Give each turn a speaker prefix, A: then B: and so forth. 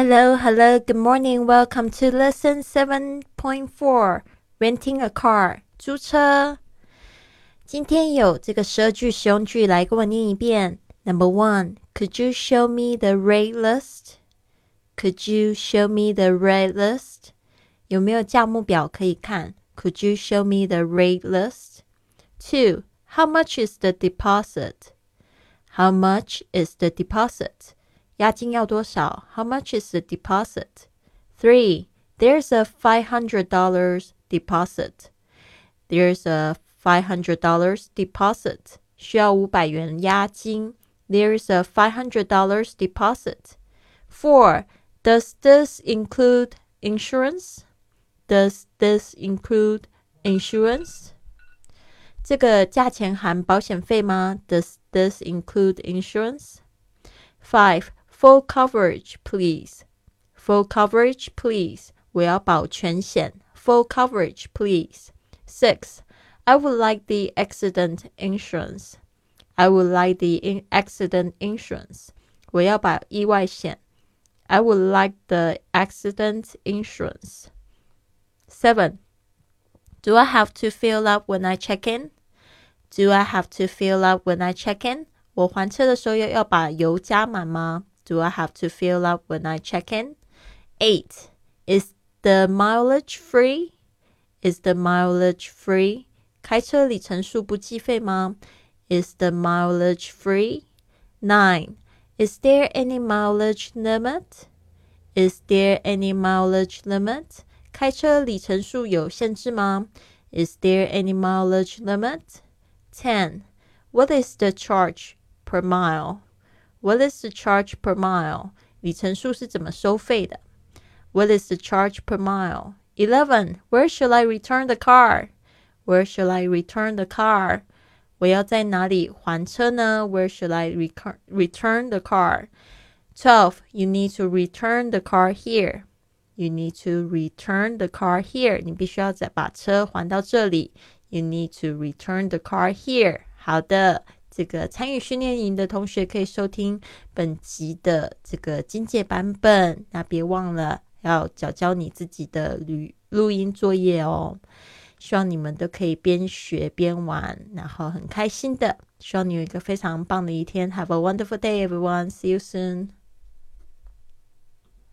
A: Hello, hello, good morning. Welcome to lesson 7.4 Renting a car. 租车。今天有这个十二句实用句来跟我念一遍。Number one, could you show me the rate list? Could you show me the rate list? 有没有价目表可以看？Could you show me the rate list? Two, how much is the deposit? How much is the deposit? 押金要多少？How much is the deposit? Three, there's a five hundred dollars deposit. There's a five hundred dollars deposit. 需要五百元押金。There's a five hundred dollars deposit. Four, does this include insurance? Does this include insurance? 这个价钱含保险费吗？Does this include insurance? Five, full coverage, please. Full coverage, please. 我要保全险。Full coverage, please. Six, I would like the accident insurance. I would like the accident insurance. 我要保意外险。I would like the accident insurance. Seven. Do I have to fill up when I check in? Do I have to fill up when I check in? 我还车的时候要要把油加满吗 ？Do I have to fill up when I check in? Eight. Is the mileage free? Is the mileage free? 开车里程数不计费吗？Is the mileage free? Nine. Is there any mileage limit? Is there any mileage limit? 开车里程数有限制吗？Is there any mileage limit? 10. What is the charge per mile? What is the charge per mile? 里程数是怎么收费的？What is the charge per mile? 11. Where should I return the car? Where should I return the car? 我要在哪里还车呢？Where should I return the car? 12. You need to return the car here. You need to return the car here. 你必须要再把车还到这里。You need to return the car here. 好的， 这个参与训练营的同学可以收听本集的这个精简版本。那别忘了要交交你自己的录录音作业哦。希望你们都可以边学边玩，然后很开心的。希望你有一个非常棒的一天。Have a wonderful day, everyone. See you soon.